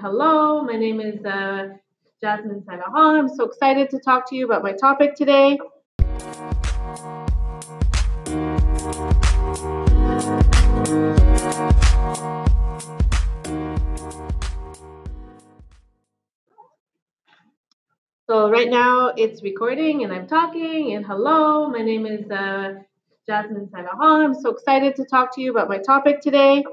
hello. My name is uh, Jasmine Salaha. I'm so excited to talk to you about my topic today. So right now it's recording and I'm talking and hello, my name is uh, Jasmine Salaha. I'm so excited to talk to you about my topic today.